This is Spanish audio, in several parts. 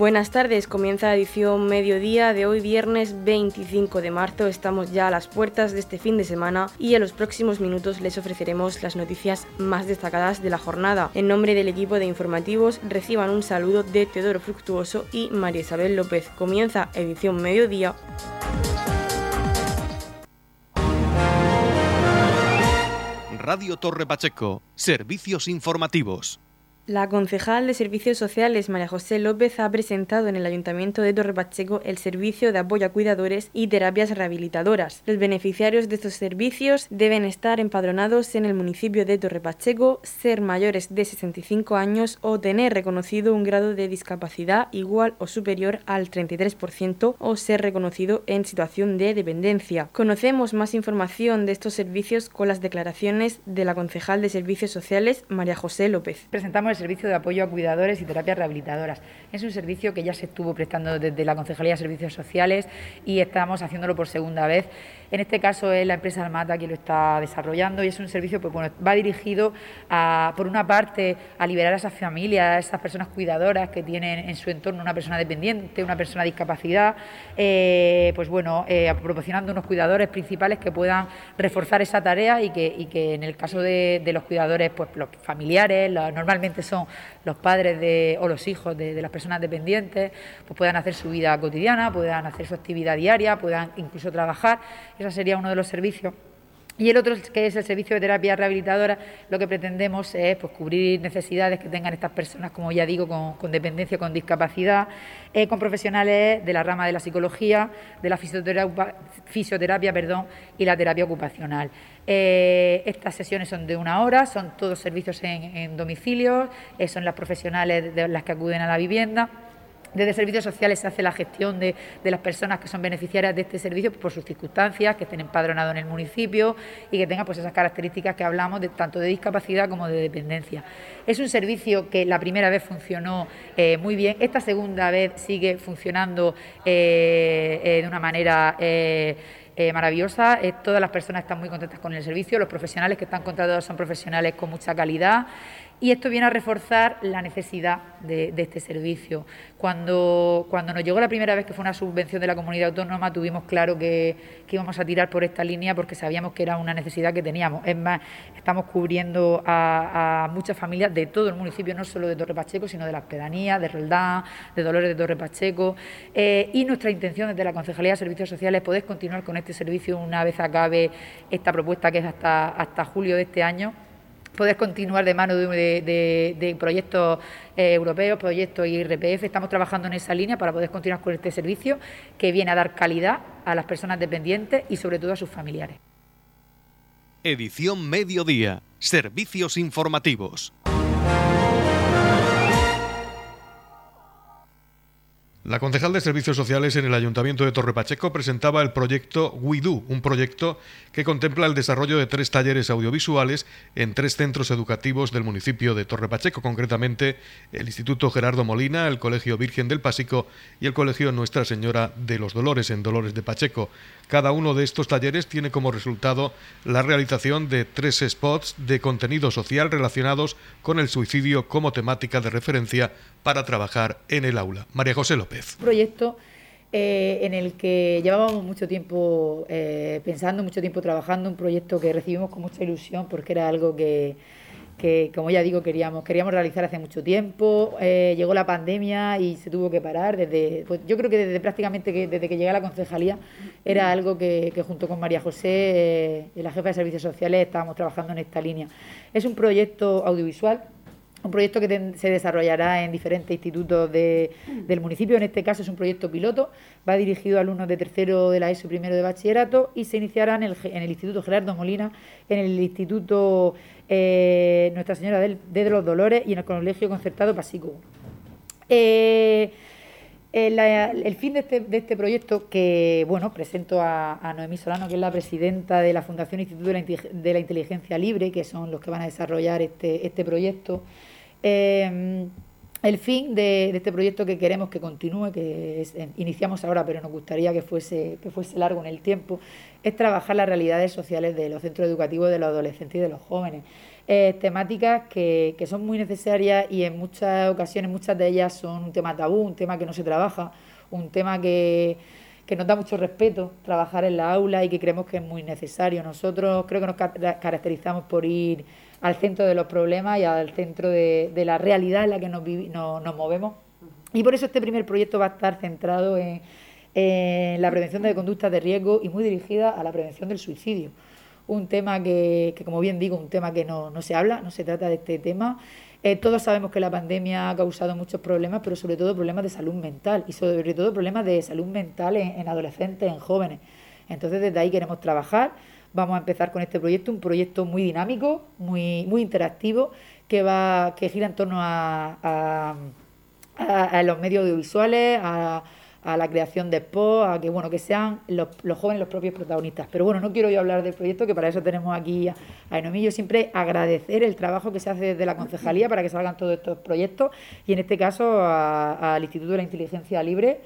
Buenas tardes, comienza la edición mediodía de hoy viernes 25 de marzo. Estamos ya a las puertas de este fin de semana y en los próximos minutos les ofreceremos las noticias más destacadas de la jornada. En nombre del equipo de informativos reciban un saludo de Teodoro Fructuoso y María Isabel López. Comienza edición mediodía. Radio Torre Pacheco, servicios informativos. La concejal de Servicios Sociales María José López ha presentado en el Ayuntamiento de Torre Pacheco el servicio de apoyo a cuidadores y terapias rehabilitadoras. Los beneficiarios de estos servicios deben estar empadronados en el municipio de Torre Pacheco, ser mayores de 65 años o tener reconocido un grado de discapacidad igual o superior al 33% o ser reconocido en situación de dependencia. Conocemos más información de estos servicios con las declaraciones de la concejal de Servicios Sociales María José López. Presentamos servicio de apoyo a cuidadores y terapias rehabilitadoras. Es un servicio que ya se estuvo prestando desde la Concejalía de Servicios Sociales y estamos haciéndolo por segunda vez. En este caso es la empresa Almata quien lo está desarrollando y es un servicio pues, bueno, va dirigido a, por una parte a liberar a esas familias, a esas personas cuidadoras que tienen en su entorno una persona dependiente, una persona discapacidad, eh, pues bueno, eh, proporcionando unos cuidadores principales que puedan reforzar esa tarea que, y que en el caso de, los cuidadores, pues los familiares, normalmente son los padres de, o los hijos de, las personas dependientes, pues puedan hacer su vida cotidiana, puedan hacer su actividad diaria, puedan incluso trabajar ese sería uno de los servicios. Y el otro, que es el servicio de terapia rehabilitadora, lo que pretendemos es pues, cubrir necesidades que tengan estas personas, como ya digo, con, dependencia, con discapacidad, eh, con profesionales de la rama de la psicología, de la fisioterapia, perdón, y la terapia ocupacional. Eh, estas sesiones son de una hora, son todos servicios en, domicilio, eh, son las profesionales de las que acuden a la vivienda. Desde Servicios Sociales se hace la gestión de, las personas que son beneficiarias de este servicio por sus circunstancias, que estén empadronados en el municipio y que tengan pues, esas características que hablamos de, tanto de discapacidad como de dependencia. Es un servicio que la primera vez funcionó eh, muy bien, esta segunda vez sigue funcionando eh, eh, de una manera... maravillosa. todas las personas están muy contentas con el servicio, los profesionales que están contratados son profesionales con mucha calidad y esto viene a reforzar la necesidad de, este servicio. Cuando, cuando nos llegó la primera vez que fue una subvención de la comunidad autónoma, tuvimos claro que, íbamos a tirar por esta línea porque sabíamos que era una necesidad que teníamos. Es más, estamos cubriendo a, muchas familias de todo el municipio, no solo de Torre Pacheco, sino de las pedanías, de Roldán, de Dolores de Torre Pacheco. Eh, y nuestra intención desde la Concejalía de Servicios Sociales es poder continuar con este servicio una vez acabe esta propuesta que es hasta, hasta julio de este año poder continuar de mano de, proyectos eh, europeos, proyectos IRPF. Estamos trabajando en esa línea para poder continuar con este servicio que viene a dar calidad a las personas dependientes y sobre todo a sus familiares. Edición Mediodía. Servicios informativos. La concejal de Servicios Sociales en el Ayuntamiento de Torre Pacheco presentaba el proyecto WIDU, un proyecto que contempla el desarrollo de tres talleres audiovisuales en tres centros educativos del municipio de Torre Pacheco, concretamente el Instituto Gerardo Molina, el Colegio Virgen del Pásico y el Colegio Nuestra Señora de los Dolores en Dolores de Pacheco. Cada uno de estos talleres tiene como resultado la realización de tres spots de contenido social relacionados con el suicidio como temática de referencia para trabajar en el aula. María José López. proyecto eh, en el que llevábamos mucho tiempo eh, pensando, mucho tiempo trabajando, un proyecto que recibimos con mucha ilusión porque era algo que que, como ya digo, queríamos, queríamos realizar hace mucho tiempo. Eh, llegó la pandemia y se tuvo que parar. Desde, pues yo creo que desde prácticamente que, desde que llegué a la concejalía era algo que, junto con María José, la jefa de servicios sociales, estábamos trabajando en esta línea. Es un proyecto audiovisual un proyecto que se desarrollará en diferentes institutos del municipio. En este caso es un proyecto piloto. Va dirigido a alumnos de tercero de la ESO primero de bachillerato y se iniciará en el, Instituto Gerardo Molina, en el Instituto eh, Nuestra Señora de, los Dolores y en el Colegio Concertado Pasico. Eh, el, fin de este, de este, proyecto, que bueno, presento a, Noemí Solano, que es la presidenta de la Fundación Instituto de la, Inteligencia Libre, que son los que van a desarrollar este, este proyecto. Eh, el fin de, este proyecto que queremos que continúe, que iniciamos ahora, pero nos gustaría que fuese, que fuese largo en el tiempo, es trabajar las realidades sociales de los centros educativos de los adolescentes y de los jóvenes. eh, temáticas que, que, son muy necesarias y en muchas ocasiones, muchas de ellas son un tema tabú, un tema que no se trabaja, un tema que, que nos da mucho respeto trabajar en la aula y que creemos que es muy necesario. Nosotros creo que nos caracterizamos por ir al centro de los problemas y al centro de, de la realidad en la que nos, nos, movemos. Y por eso este primer proyecto va a estar centrado en, en la prevención de conductas de riesgo y muy dirigida a la prevención del suicidio un tema que, que, como bien digo, un tema que no, no se habla, no se trata de este tema. Eh, todos sabemos que la pandemia ha causado muchos problemas, pero sobre todo problemas de salud mental y sobre todo problemas de salud mental en, adolescentes, en jóvenes. Entonces, desde ahí queremos trabajar. Vamos a empezar con este proyecto, un proyecto muy dinámico, muy, muy interactivo, que, va, que gira en torno a, a, a los medios audiovisuales, a a la creación de posts, a que bueno que sean los, jóvenes los propios protagonistas. Pero bueno, no quiero yo hablar del proyecto, que para eso tenemos aquí a, a siempre agradecer el trabajo que se hace desde la concejalía para que salgan todos estos proyectos y en este caso al Instituto de la Inteligencia Libre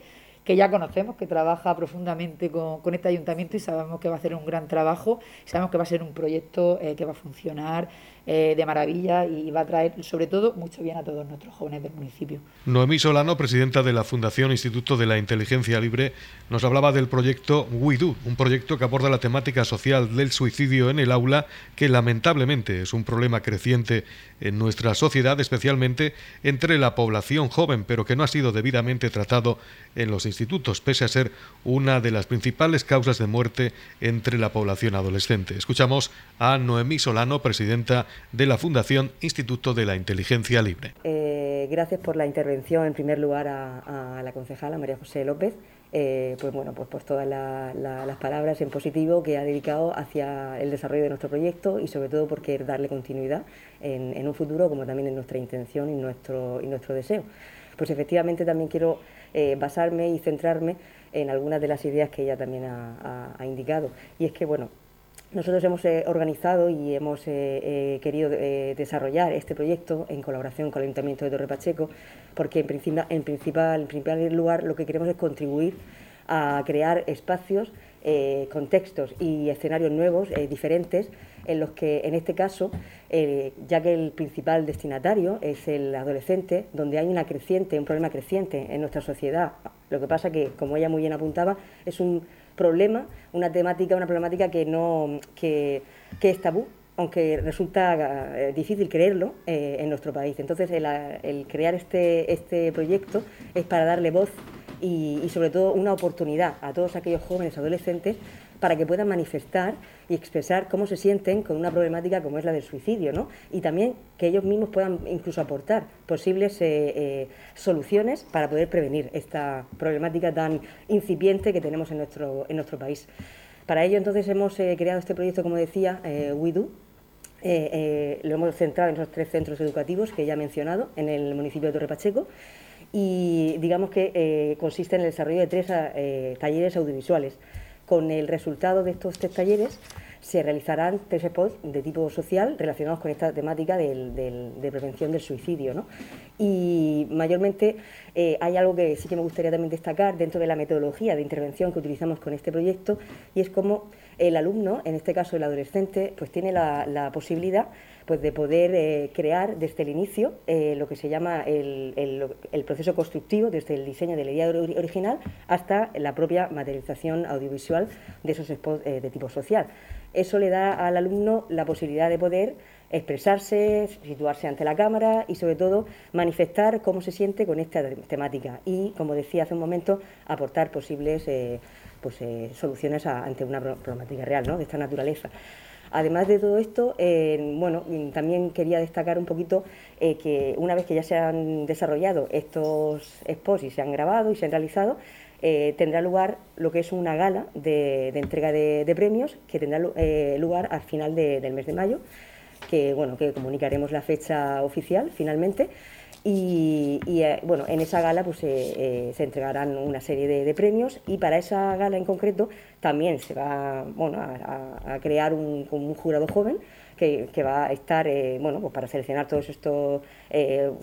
que ya conocemos, que trabaja profundamente con, con, este ayuntamiento y sabemos que va a hacer un gran trabajo, sabemos que va a ser un proyecto eh, que va a funcionar eh, de maravilla y va a traer sobre todo mucho bien a todos nuestros jóvenes del municipio. Noemí Solano, presidenta de la Fundación Instituto de la Inteligencia Libre, nos hablaba del proyecto WeDo, un proyecto que aborda la temática social del suicidio en el aula, que lamentablemente es un problema creciente en nuestra sociedad, especialmente entre la población joven, pero que no ha sido debidamente tratado en los institutos, pese a ser una de las principales causas de muerte entre la población adolescente. Escuchamos a Noemí Solano, presidenta de la Fundación Instituto de la Inteligencia Libre. Eh, gracias por la intervención, en primer lugar, a, la concejala María José López. Eh, pues bueno, pues por todas las palabras en positivo que ha dedicado hacia el desarrollo de nuestro proyecto y sobre todo por darle continuidad en, un futuro como también en nuestra intención y nuestro, y nuestro deseo. Pues efectivamente también quiero eh, basarme y centrarme en algunas de las ideas que ella también ha, ha indicado. Y es que, bueno, nosotros hemos eh, organizado y hemos eh, eh, querido desarrollar este proyecto en colaboración con el Ayuntamiento de Torre Pacheco, porque en, principal, en, principal, en primer lugar lo que queremos es contribuir a crear espacios, contextos y escenarios nuevos, diferentes, en los que en este caso, ya que el principal destinatario es el adolescente, donde hay una creciente, un problema creciente en nuestra sociedad. Lo que pasa que, como ella muy bien apuntaba, es un problema, una temática, una problemática que, no, que, es tabú, aunque resulta eh, difícil creerlo eh, en nuestro país. Entonces, el, crear este, este proyecto es para darle voz y, sobre todo una oportunidad a todos aquellos jóvenes adolescentes para que puedan manifestar y expresar cómo se sienten con una problemática como es la del suicidio, ¿no? Y también que ellos mismos puedan incluso aportar posibles eh, eh, soluciones para poder prevenir esta problemática tan incipiente que tenemos en nuestro, en nuestro país. Para ello, entonces, hemos eh, creado este proyecto, como decía, WeDo, lo hemos centrado en esos tres centros educativos que ya he mencionado en el municipio de Torre Pacheco y digamos que consiste en el desarrollo de tres talleres audiovisuales con el resultado de estos tres talleres se realizarán tres spots de tipo social relacionados con esta temática de prevención del suicidio. Y mayormente eh, hay algo que sí que me gustaría también destacar dentro de la metodología de intervención que utilizamos con este proyecto y es cómo el alumno, en este caso el adolescente, pues tiene la posibilidad pues de poder eh, crear desde el inicio eh, lo que se llama el, el, proceso constructivo, desde el diseño de la idea original hasta la propia materialización audiovisual de esos spots eh, de tipo social. Eso le da al alumno la posibilidad de poder expresarse, situarse ante la cámara y sobre todo manifestar cómo se siente con esta temática y, como decía hace un momento, aportar posibles pues, soluciones ante una problemática real ¿no? de esta naturaleza. Además de todo esto, eh, bueno, también quería destacar un poquito eh, que una vez que ya se han desarrollado estos expos y se han grabado y se han realizado, eh, tendrá lugar lo que es una gala de, entrega de, premios que tendrá lugar al final del mes de mayo, que bueno, que comunicaremos la fecha oficial finalmente. Y, eh, bueno, en esa gala pues, eh, se entregarán una serie de, premios y para esa gala en concreto también se va bueno, a, crear un, un, jurado joven que, va a estar eh, bueno, pues para seleccionar todos estos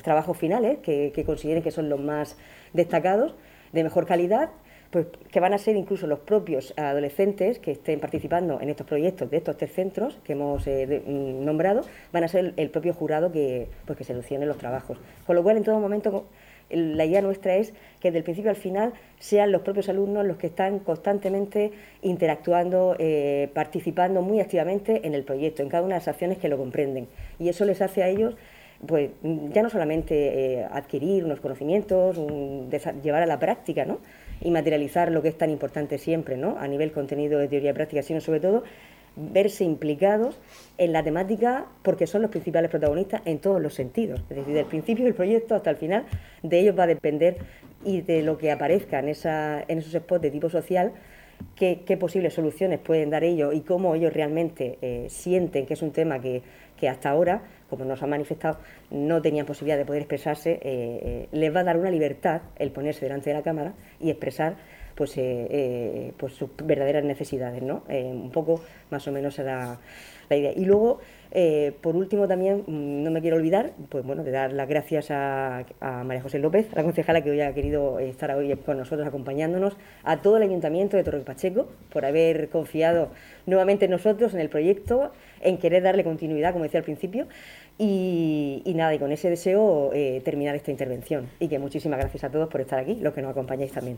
trabajos finales que, consideren que son los más destacados, de mejor calidad que van a ser incluso los propios adolescentes que estén participando en estos proyectos de estos tres centros que hemos eh, mm, nombrado, van a ser el propio jurado que, pues, que seleccione los trabajos. Con lo cual, en todo momento, la idea nuestra es que desde el principio al final sean los propios alumnos los que están constantemente interactuando, eh, participando muy activamente en el proyecto, en cada una de las acciones que lo comprenden. Y eso les hace a ellos pues ya no solamente eh, adquirir unos conocimientos, llevar a la práctica, ¿no? Y materializar lo que es tan importante siempre, ¿no? a nivel contenido de teoría práctica, sino sobre todo verse implicados en la temática porque son los principales protagonistas en todos los sentidos. Es decir, del principio del proyecto hasta el final, de ellos va a depender y de lo que aparezca en, esa, en esos spots de tipo social, qué, posibles soluciones pueden dar ellos y cómo ellos realmente eh, sienten que es un tema que, que hasta ahora como nos han manifestado, no tenían posibilidad de poder expresarse, eh, eh, les va a dar una libertad el ponerse delante de la cámara y expresar pues, eh, pues sus verdaderas necesidades, ¿no? un poco más o menos era Y luego, por último también, mm, no me quiero olvidar, pues bueno, de dar las gracias a, María José López, la concejala que hoy ha querido estar hoy con nosotros acompañándonos, a todo el Ayuntamiento de Torre Pacheco por haber confiado nuevamente en nosotros, en el proyecto, en querer darle continuidad, como decía al principio, y, nada, y con ese deseo eh, terminar esta intervención. Y que muchísimas gracias a todos por estar aquí, los que nos acompañáis también.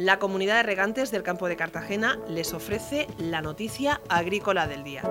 La comunidad de regantes del campo de Cartagena les ofrece la noticia agrícola del día.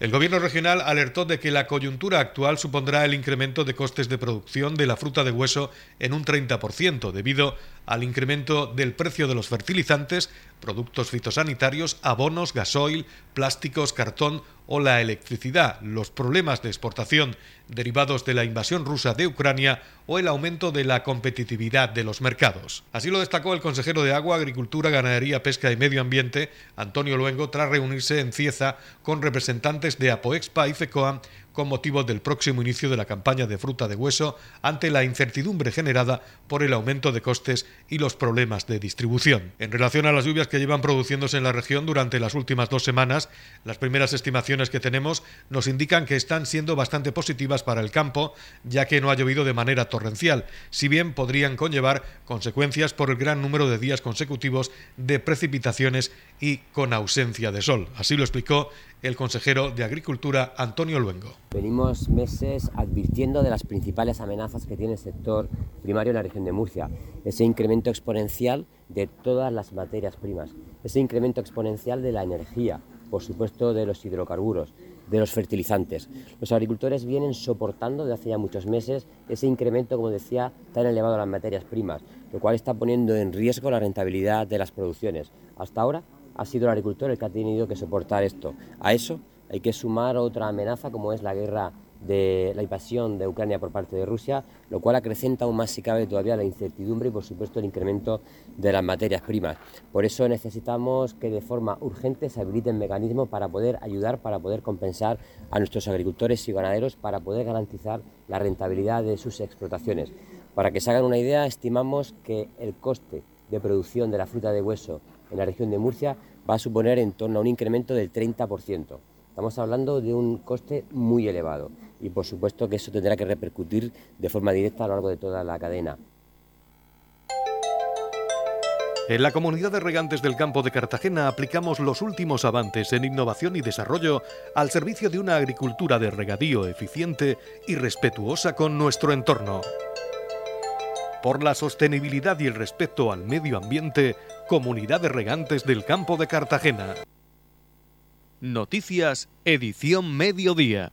El Gobierno regional alertó de que la coyuntura actual supondrá el incremento de costes de producción de la fruta de hueso en un 30%, debido al incremento del precio de los fertilizantes, productos fitosanitarios, abonos, gasoil, plásticos, cartón o la electricidad, los problemas de exportación derivados de la invasión rusa de Ucrania o el aumento de la competitividad de los mercados. Así lo destacó el consejero de Agua, Agricultura, Ganadería, Pesca y Medio Ambiente, Antonio Luengo, tras reunirse en Cieza con representantes de Apoexpa y FECOA con motivo del próximo inicio de la campaña de fruta de hueso ante la incertidumbre generada por el aumento de costes y los problemas de distribución. En relación a las lluvias que llevan produciéndose en la región durante las últimas dos semanas, las primeras estimaciones que tenemos nos indican que están siendo bastante positivas para el campo, ya que no ha llovido de manera torrencial, si bien podrían conllevar consecuencias por el gran número de días consecutivos de precipitaciones y con ausencia de sol. Así lo explicó el consejero de Agricultura, Antonio Luengo. Venimos meses advirtiendo de las principales amenazas que tiene el sector primario en la región de Murcia. Ese incremento exponencial de todas las materias primas, ese incremento exponencial de la energía, por supuesto de los hidrocarburos, de los fertilizantes. Los agricultores vienen soportando desde hace ya muchos meses ese incremento, como decía, tan elevado de las materias primas, lo cual está poniendo en riesgo la rentabilidad de las producciones. Hasta ahora ha sido el agricultor el que ha tenido que soportar esto. A eso hay que sumar otra amenaza como es la guerra de la invasión de Ucrania por parte de Rusia, lo cual acrecenta aún más si cabe todavía la incertidumbre y por supuesto el incremento de las materias primas. Por eso necesitamos que de forma urgente se habiliten mecanismos para poder ayudar, para poder compensar a nuestros agricultores y ganaderos, para poder garantizar la rentabilidad de sus explotaciones. Para que se hagan una idea, estimamos que el coste de producción de la fruta de hueso en la región de Murcia va a suponer en torno a un incremento del 30%. Estamos hablando de un coste muy elevado y por supuesto que eso tendrá que repercutir de forma directa a lo largo de toda la cadena. En la comunidad de regantes del campo de Cartagena aplicamos los últimos avances en innovación y desarrollo al servicio de una agricultura de regadío eficiente y respetuosa con nuestro entorno. Por la sostenibilidad y el respeto al medio ambiente, Comunidad de Regantes del Campo de Cartagena. Noticias, edición mediodía.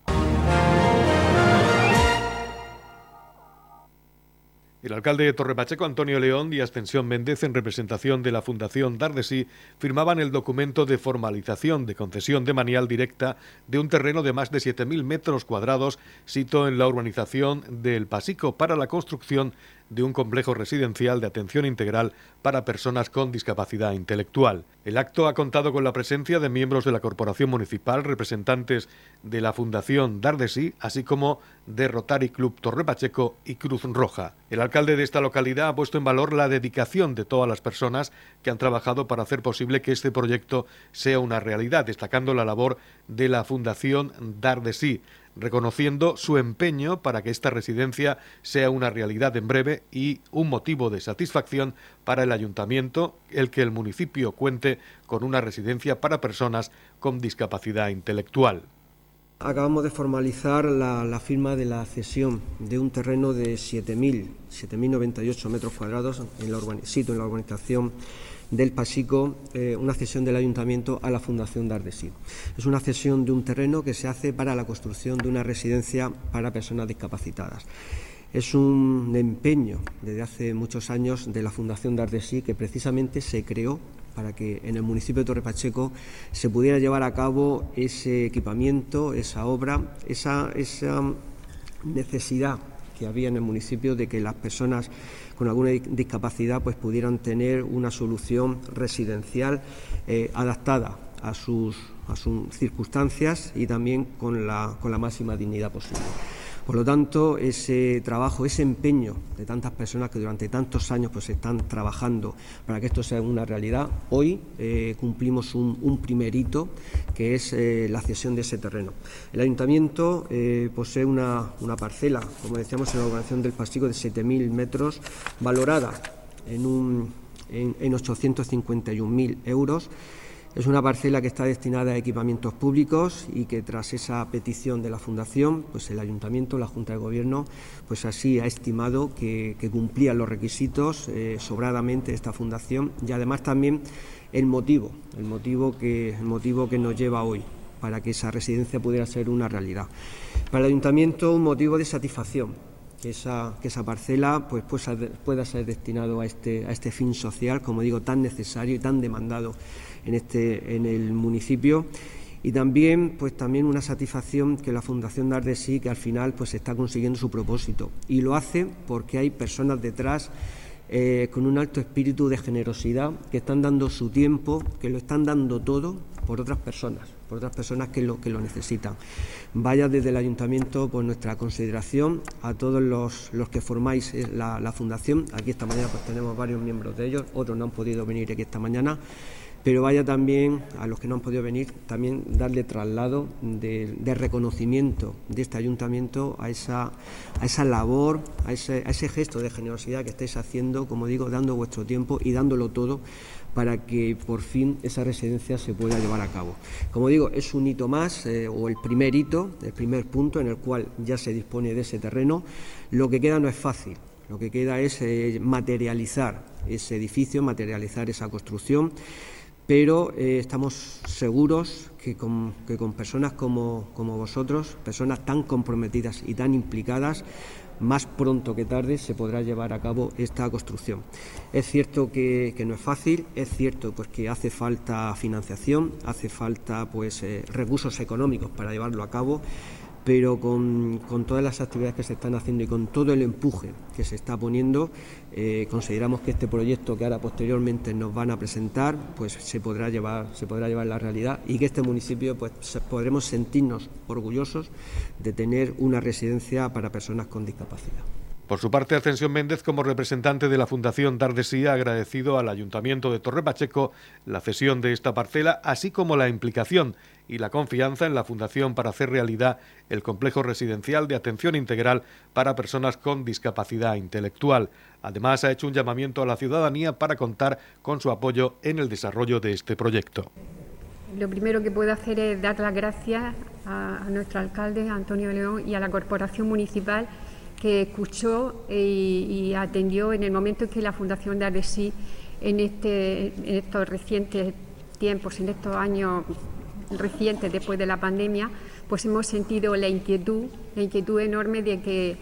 El alcalde de Torrepacheco, Antonio León, y Ascensión Méndez, en representación de la Fundación Dardesí, firmaban el documento de formalización de concesión de manial directa de un terreno de más de 7.000 metros cuadrados, sito en la urbanización del Pasico, para la construcción de un complejo residencial de atención integral para personas con discapacidad intelectual. El acto ha contado con la presencia de miembros de la Corporación Municipal, representantes de la Fundación Dardesí, así como de Rotary Club Torre Pacheco y Cruz Roja. El alcalde de esta localidad ha puesto en valor la dedicación de todas las personas que han trabajado para hacer posible que este proyecto sea una realidad, destacando la labor de la Fundación Dardesí reconociendo su empeño para que esta residencia sea una realidad en breve y un motivo de satisfacción para el ayuntamiento el que el municipio cuente con una residencia para personas con discapacidad intelectual. Acabamos de formalizar la, firma de la cesión de un terreno de 7.000, 7.098 metros cuadrados en la sitio en la urbanización del Pasico eh, una cesión del ayuntamiento a la Fundación Dardesí. Es una cesión de un terreno que se hace para la construcción de una residencia para personas discapacitadas. Es un empeño desde hace muchos años de la Fundación Dardesí que precisamente se creó para que en el municipio de Torre Pacheco se pudiera llevar a cabo ese equipamiento, esa obra, esa, esa necesidad que había en el municipio de que las personas con alguna discapacidad pues pudieran tener una solución residencial eh, adaptada a sus, a sus circunstancias y también con la, con la máxima dignidad posible. Por lo tanto, ese trabajo, ese empeño de tantas personas que durante tantos años pues, están trabajando para que esto sea una realidad, hoy eh, cumplimos un, primer hito, que es eh, la cesión de ese terreno. El ayuntamiento eh, posee una, parcela, como decíamos en la organización del Pasico, de 7.000 metros, valorada en, un, en 851.000 euros es una parcela que está destinada a equipamientos públicos y que tras esa petición de la Fundación, pues el Ayuntamiento, la Junta de Gobierno, pues así ha estimado que, cumplía los requisitos eh, sobradamente esta Fundación y además también el motivo, el motivo que, el motivo que nos lleva hoy para que esa residencia pudiera ser una realidad. Para el Ayuntamiento un motivo de satisfacción, que esa, que esa parcela pues, pueda ser destinado este, a este fin social, como digo, tan necesario y tan demandado en, este, en el municipio y también pues también una satisfacción que la Fundación Dar de Sí que al final pues está consiguiendo su propósito y lo hace porque hay personas detrás eh, con un alto espíritu de generosidad que están dando su tiempo, que lo están dando todo por otras personas, por otras personas que lo, que lo necesitan. Vaya desde el ayuntamiento por nuestra consideración a todos los, los que formáis eh, la, la fundación. Aquí esta mañana pues tenemos varios miembros de ellos, otros no han podido venir aquí esta mañana pero vaya también a los que no han podido venir, también darle traslado de, reconocimiento de este ayuntamiento a esa, a esa labor, a ese, gesto de generosidad que estáis haciendo, como digo, dando vuestro tiempo y dándolo todo para que por fin esa residencia se pueda llevar a cabo. Como digo, es un hito más, eh, o el primer hito, el primer punto en el cual ya se dispone de ese terreno. Lo que queda no es fácil, lo que queda es eh, materializar ese edificio, materializar esa construcción pero eh, estamos seguros que con, personas como, vosotros, personas tan comprometidas y tan implicadas, más pronto que tarde se podrá llevar a cabo esta construcción. Es cierto que, no es fácil, es cierto pues, que hace falta financiación, hace falta pues, eh, recursos económicos para llevarlo a cabo, pero con, todas las actividades que se están haciendo y con todo el empuje que se está poniendo, eh, consideramos que este proyecto que ahora posteriormente nos van a presentar, pues se podrá llevar, se podrá llevar a la realidad y que este municipio pues podremos sentirnos orgullosos de tener una residencia para personas con discapacidad. Por su parte, Ascensión Méndez, como representante de la Fundación Dardesí, ha agradecido al Ayuntamiento de Torre Pacheco la cesión de esta parcela, así como la implicación y la confianza en la Fundación para hacer realidad el complejo residencial de atención integral para personas con discapacidad intelectual. Además, ha hecho un llamamiento a la ciudadanía para contar con su apoyo en el desarrollo de este proyecto. Lo primero que puedo hacer es dar las gracias a, nuestro alcalde, Antonio León, y a la Corporación Municipal que escuchó y, atendió en el momento en que la Fundación de Adesí, en, este, en estos recientes tiempos, en estos años recientes después de la pandemia, pues hemos sentido la inquietud, la inquietud enorme de que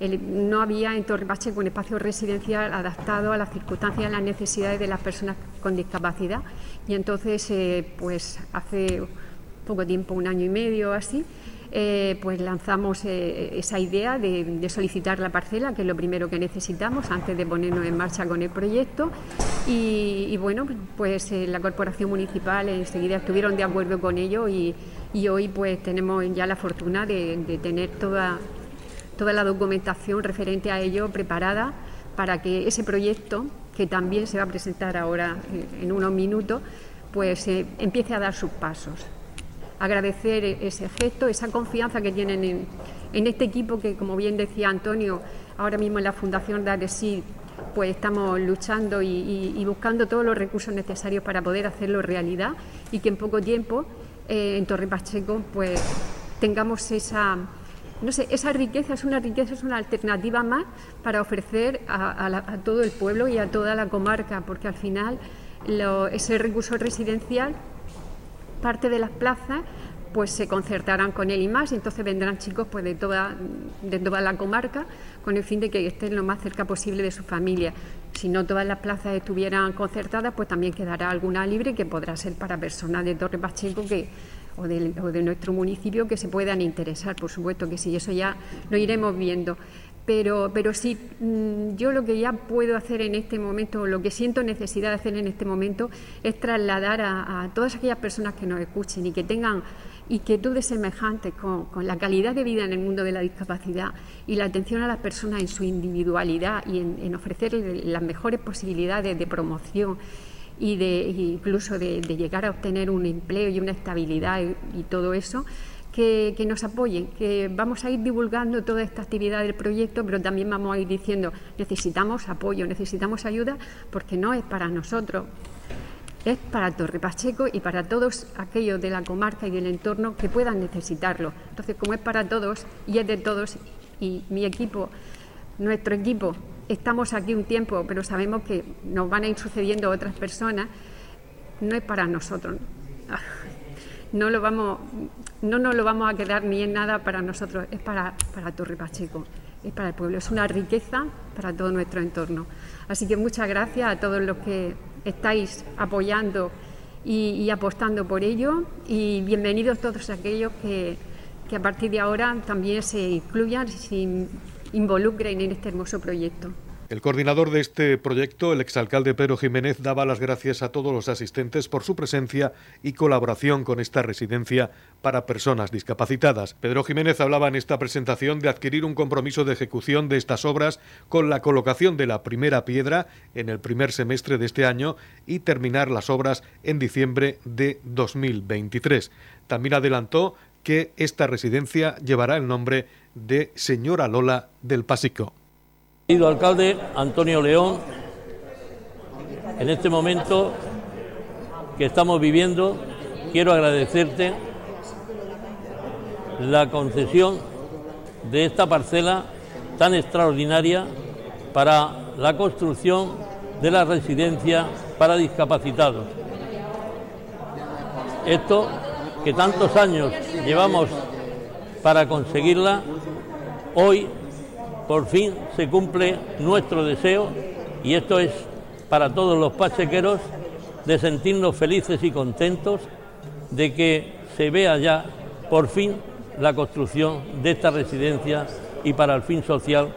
no había en Torre Pacheco un espacio residencial adaptado a las circunstancias y las necesidades de las personas con discapacidad. Y entonces, eh, pues hace poco tiempo, un año y medio así, eh, pues lanzamos eh, esa idea de, solicitar la parcela, que es lo primero que necesitamos antes de ponernos en marcha con el proyecto. Y, bueno, pues la corporación municipal enseguida estuvieron de acuerdo con ello y, hoy pues tenemos ya la fortuna de tener toda toda la documentación referente a ello preparada para que ese proyecto, que también se va a presentar ahora en unos minutos, pues eh, empiece a dar sus pasos. Agradecer ese gesto, esa confianza que tienen en, este equipo que, como bien decía Antonio, ahora mismo en la Fundación sí pues estamos luchando y, buscando todos los recursos necesarios para poder hacerlo realidad y que en poco tiempo eh, en Torre Pacheco pues tengamos esa no sé, esa riqueza es una riqueza, es una alternativa más para ofrecer a, todo el pueblo y a toda la comarca, porque al final ese recurso residencial, parte de las plazas, pues se concertarán con él y más, y entonces vendrán chicos pues de toda, de toda la comarca con el fin de que estén lo más cerca posible de su familia. Si no todas las plazas estuvieran concertadas, pues también quedará alguna libre que podrá ser para personas de Torre Pacheco que o de, nuestro municipio que se puedan interesar, por supuesto que sí, eso ya lo iremos viendo. Pero, pero sí, mm, yo lo que ya puedo hacer en este momento, lo que siento necesidad de hacer en este momento, es trasladar a, todas aquellas personas que nos escuchen y que tengan inquietudes semejantes con, con, la calidad de vida en el mundo de la discapacidad y la atención a las personas en su individualidad y en, en ofrecerles las mejores posibilidades de promoción y de incluso de, llegar a obtener un empleo y una estabilidad y, todo eso, que, nos apoyen, que vamos a ir divulgando toda esta actividad del proyecto, pero también vamos a ir diciendo necesitamos apoyo, necesitamos ayuda, porque no es para nosotros, es para Torre Pacheco y para todos aquellos de la comarca y del entorno que puedan necesitarlo. Entonces, como es para todos y es de todos, y mi equipo, nuestro equipo estamos aquí un tiempo, pero sabemos que nos van a ir sucediendo otras personas, no es para nosotros. No, lo vamos, no nos lo vamos a quedar ni en nada para nosotros, es para, para Torre Pacheco, es para el pueblo, es una riqueza para todo nuestro entorno. Así que muchas gracias a todos los que estáis apoyando y, apostando por ello y bienvenidos todos aquellos que, que a partir de ahora también se incluyan sin involucren en este hermoso proyecto. El coordinador de este proyecto, el exalcalde Pedro Jiménez, daba las gracias a todos los asistentes por su presencia y colaboración con esta residencia para personas discapacitadas. Pedro Jiménez hablaba en esta presentación de adquirir un compromiso de ejecución de estas obras con la colocación de la primera piedra en el primer semestre de este año y terminar las obras en diciembre de 2023. También adelantó que esta residencia llevará el nombre de Señora Lola del Pasico. Querido alcalde Antonio León, en este momento que estamos viviendo, quiero agradecerte la concesión de esta parcela tan extraordinaria para la construcción de la residencia para discapacitados. Esto que tantos años llevamos para conseguirla, hoy por fin se cumple nuestro deseo y esto es para todos los pachequeros de sentirnos felices y contentos de que se vea ya por fin la construcción de esta residencia y para el fin social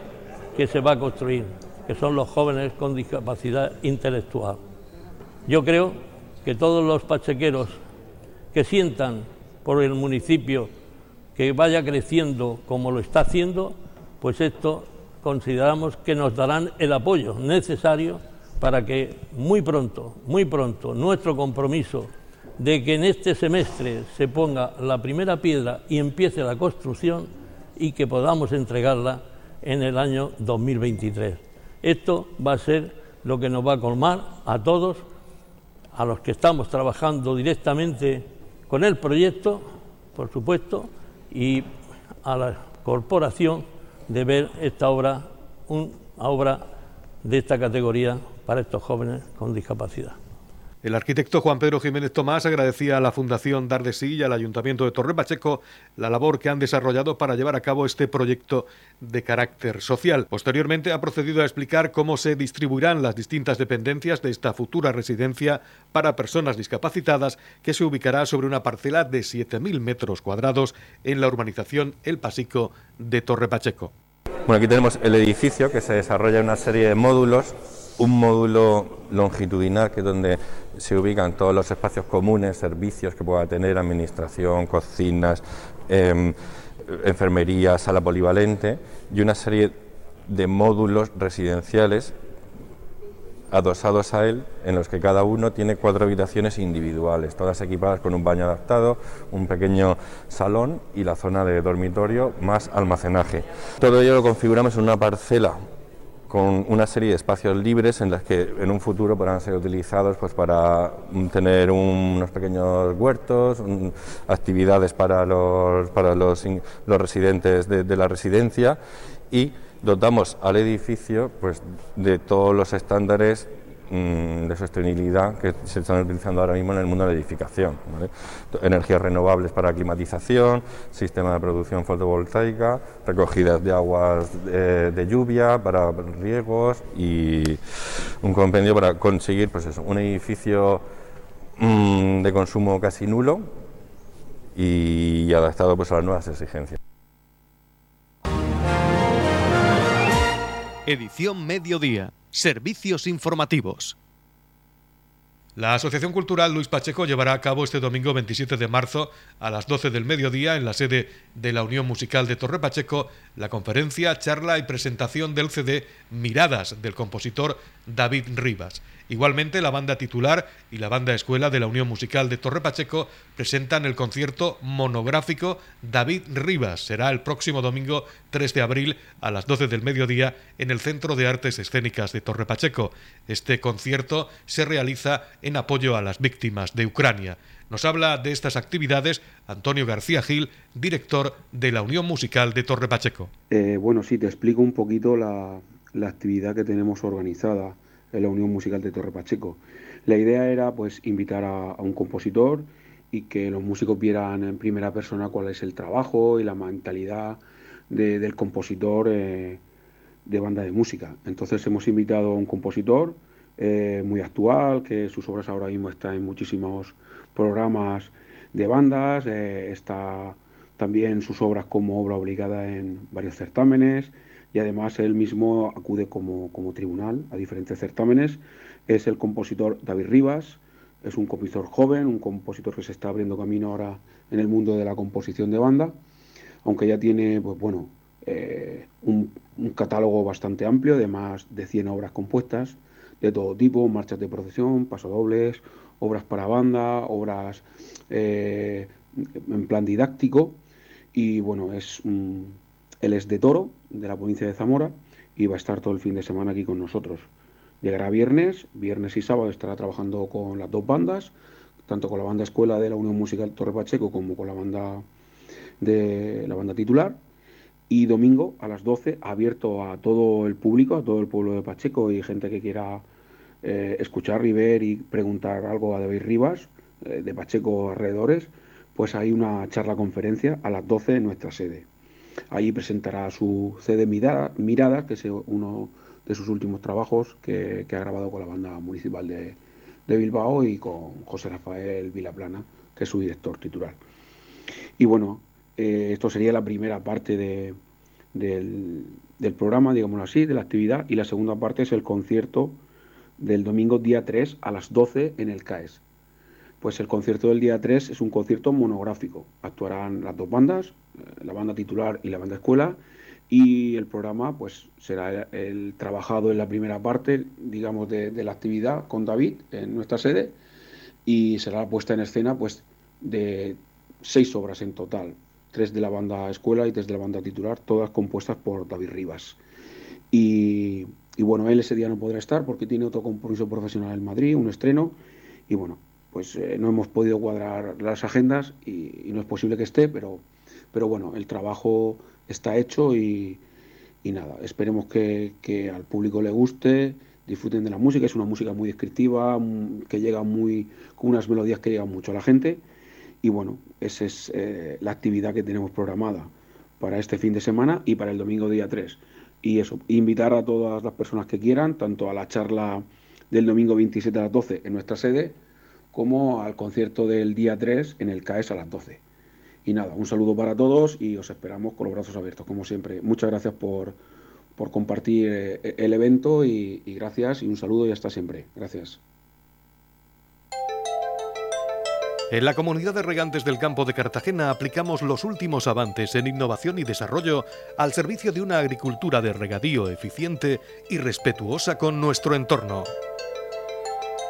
que se va a construir, que son los jóvenes con discapacidad intelectual. Yo creo que todos los pachequeros que sientan por el municipio que vaya creciendo como lo está haciendo, pues esto consideramos que nos darán el apoyo necesario para que muy pronto, muy pronto, nuestro compromiso de que en este semestre se ponga la primera piedra y empiece la construcción y que podamos entregarla en el año 2023. Esto va a ser lo que nos va a colmar a todos, a los que estamos trabajando directamente con el proyecto, por supuesto, y a la corporación de ver esta obra, una obra de esta categoría para estos jóvenes con discapacidad. El arquitecto Juan Pedro Jiménez Tomás agradecía a la Fundación Dar de Sí y al Ayuntamiento de Torre Pacheco la labor que han desarrollado para llevar a cabo este proyecto de carácter social. Posteriormente ha procedido a explicar cómo se distribuirán las distintas dependencias de esta futura residencia para personas discapacitadas que se ubicará sobre una parcela de 7.000 metros cuadrados en la urbanización El Pasico de Torre Pacheco. Bueno, aquí tenemos el edificio que se desarrolla en una serie de módulos un módulo longitudinal que es donde se ubican todos los espacios comunes, servicios que pueda tener, administración, cocinas, em, enfermería, sala polivalente y una serie de módulos residenciales adosados a él, en los que cada uno tiene cuatro habitaciones individuales, todas equipadas con un baño adaptado, un pequeño salón y la zona de dormitorio más almacenaje. Todo ello lo configuramos en una parcela con una serie de espacios libres en los que en un futuro podrán ser utilizados pues, para tener unos pequeños huertos, actividades para los, para los, los residentes de, de la residencia y dotamos al edificio pues, de todos los estándares Mm, de sostenibilidad que se están utilizando ahora mismo en el mundo de la edificación. Energías renovables para climatización, sistema de producción fotovoltaica, recogidas de aguas de, lluvia para riegos y un compendio para conseguir pues eso, un edificio mm, de consumo casi nulo y adaptado pues, a las nuevas exigencias. Edición Mediodía. Servicios informativos. La Asociación Cultural Luis Pacheco llevará a cabo este domingo 27 de marzo a las 12 del mediodía en la sede de la Unión Musical de Torre Pacheco la conferencia, charla y presentación del CD Miradas del compositor David Rivas. Igualmente, la banda titular y la banda escuela de la Unión Musical de Torre Pacheco presentan el concierto monográfico David Rivas. Será el próximo domingo 3 de abril a las 12 del mediodía en el Centro de Artes Escénicas de Torre Pacheco. Este concierto se realiza en apoyo a las víctimas de Ucrania. Nos habla de estas actividades Antonio García Gil, director de la Unión Musical de Torre Pacheco. Eh, bueno, sí, te explico un poquito la, la actividad que tenemos organizada en la Unión Musical de Torre Pacheco. La idea era pues invitar a, un compositor y que los músicos vieran en primera persona cuál es el trabajo y la mentalidad del compositor eh, de banda de música. Entonces hemos invitado a un compositor eh, muy actual, que sus obras ahora mismo están en muchísimos programas de bandas, eh, está también sus obras como obra obligada en varios certámenes y además él mismo acude como, como tribunal a diferentes certámenes. Es el compositor David Rivas, es un compositor joven, un compositor que se está abriendo camino ahora en el mundo de la composición de banda, aunque ya tiene, pues bueno, eh, un, catálogo bastante amplio de más de 100 obras compuestas de todo tipo, marchas de procesión, pasodobles, obras para banda, obras eh, en plan didáctico y bueno, es un, él es de Toro, de la provincia de Zamora, y va a estar todo el fin de semana aquí con nosotros. Llegará viernes, viernes y sábado estará trabajando con las dos bandas, tanto con la banda escuela de la Unión Musical Torre Pacheco como con la banda de la banda titular. Y domingo a las 12, abierto a todo el público, a todo el pueblo de Pacheco y gente que quiera eh, escuchar y ver y preguntar algo a David Rivas, eh, de Pacheco alrededores, pues hay una charla conferencia a las 12 en nuestra sede. Allí presentará su CD Mirada, que es uno de sus últimos trabajos que, ha grabado con la banda municipal de, Bilbao y con José Rafael Vilaplana, que es su director titular. Y bueno, eh, esto sería la primera parte del, del, programa, digámoslo así, de la actividad, y la segunda parte es el concierto del domingo día 3 a las 12 en el CAES. Pues el concierto del día 3 es un concierto monográfico. Actuarán las dos bandas, eh, la banda titular y la banda escuela, y el programa pues será el, trabajado en la primera parte, digamos, de, la actividad con David en nuestra sede, y será la puesta en escena pues de seis obras en total, tres de la banda escuela y tres de la banda titular, todas compuestas por David Rivas. Y, y bueno, él ese día no podrá estar porque tiene otro compromiso profesional en Madrid, un estreno, y bueno, pues eh, no hemos podido cuadrar las agendas y, no es posible que esté, pero, pero bueno, el trabajo está hecho y, nada, esperemos que, al público le guste, disfruten de la música. Es una música muy descriptiva, mm, que llega muy con unas melodías que llegan mucho a la gente. Y bueno, esa es eh, la actividad que tenemos programada para este fin de semana y para el domingo día 3. Y eso, invitar a todas las personas que quieran, tanto a la charla del domingo 27 a las 12 en nuestra sede, como al concierto del día 3 en el CAES a las 12. Y nada, un saludo para todos y os esperamos con los brazos abiertos, como siempre. Muchas gracias por, por compartir eh, el evento y, y gracias y un saludo y hasta siempre. Gracias. En la comunidad de regantes del campo de Cartagena aplicamos los últimos avances en innovación y desarrollo al servicio de una agricultura de regadío eficiente y respetuosa con nuestro entorno.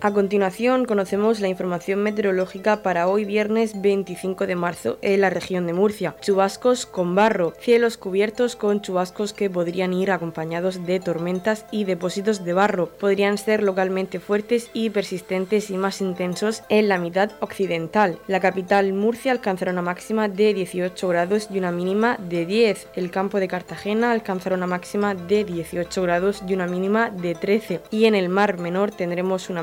A continuación conocemos la información meteorológica para hoy viernes 25 de marzo en la región de Murcia. Chubascos con barro, cielos cubiertos con chubascos que podrían ir acompañados de tormentas y depósitos de barro. Podrían ser localmente fuertes y persistentes y más intensos en la mitad occidental. La capital Murcia alcanzará una máxima de 18 grados y una mínima de 10. El campo de Cartagena alcanzará una máxima de 18 grados y una mínima de 13. Y en el mar menor tendremos una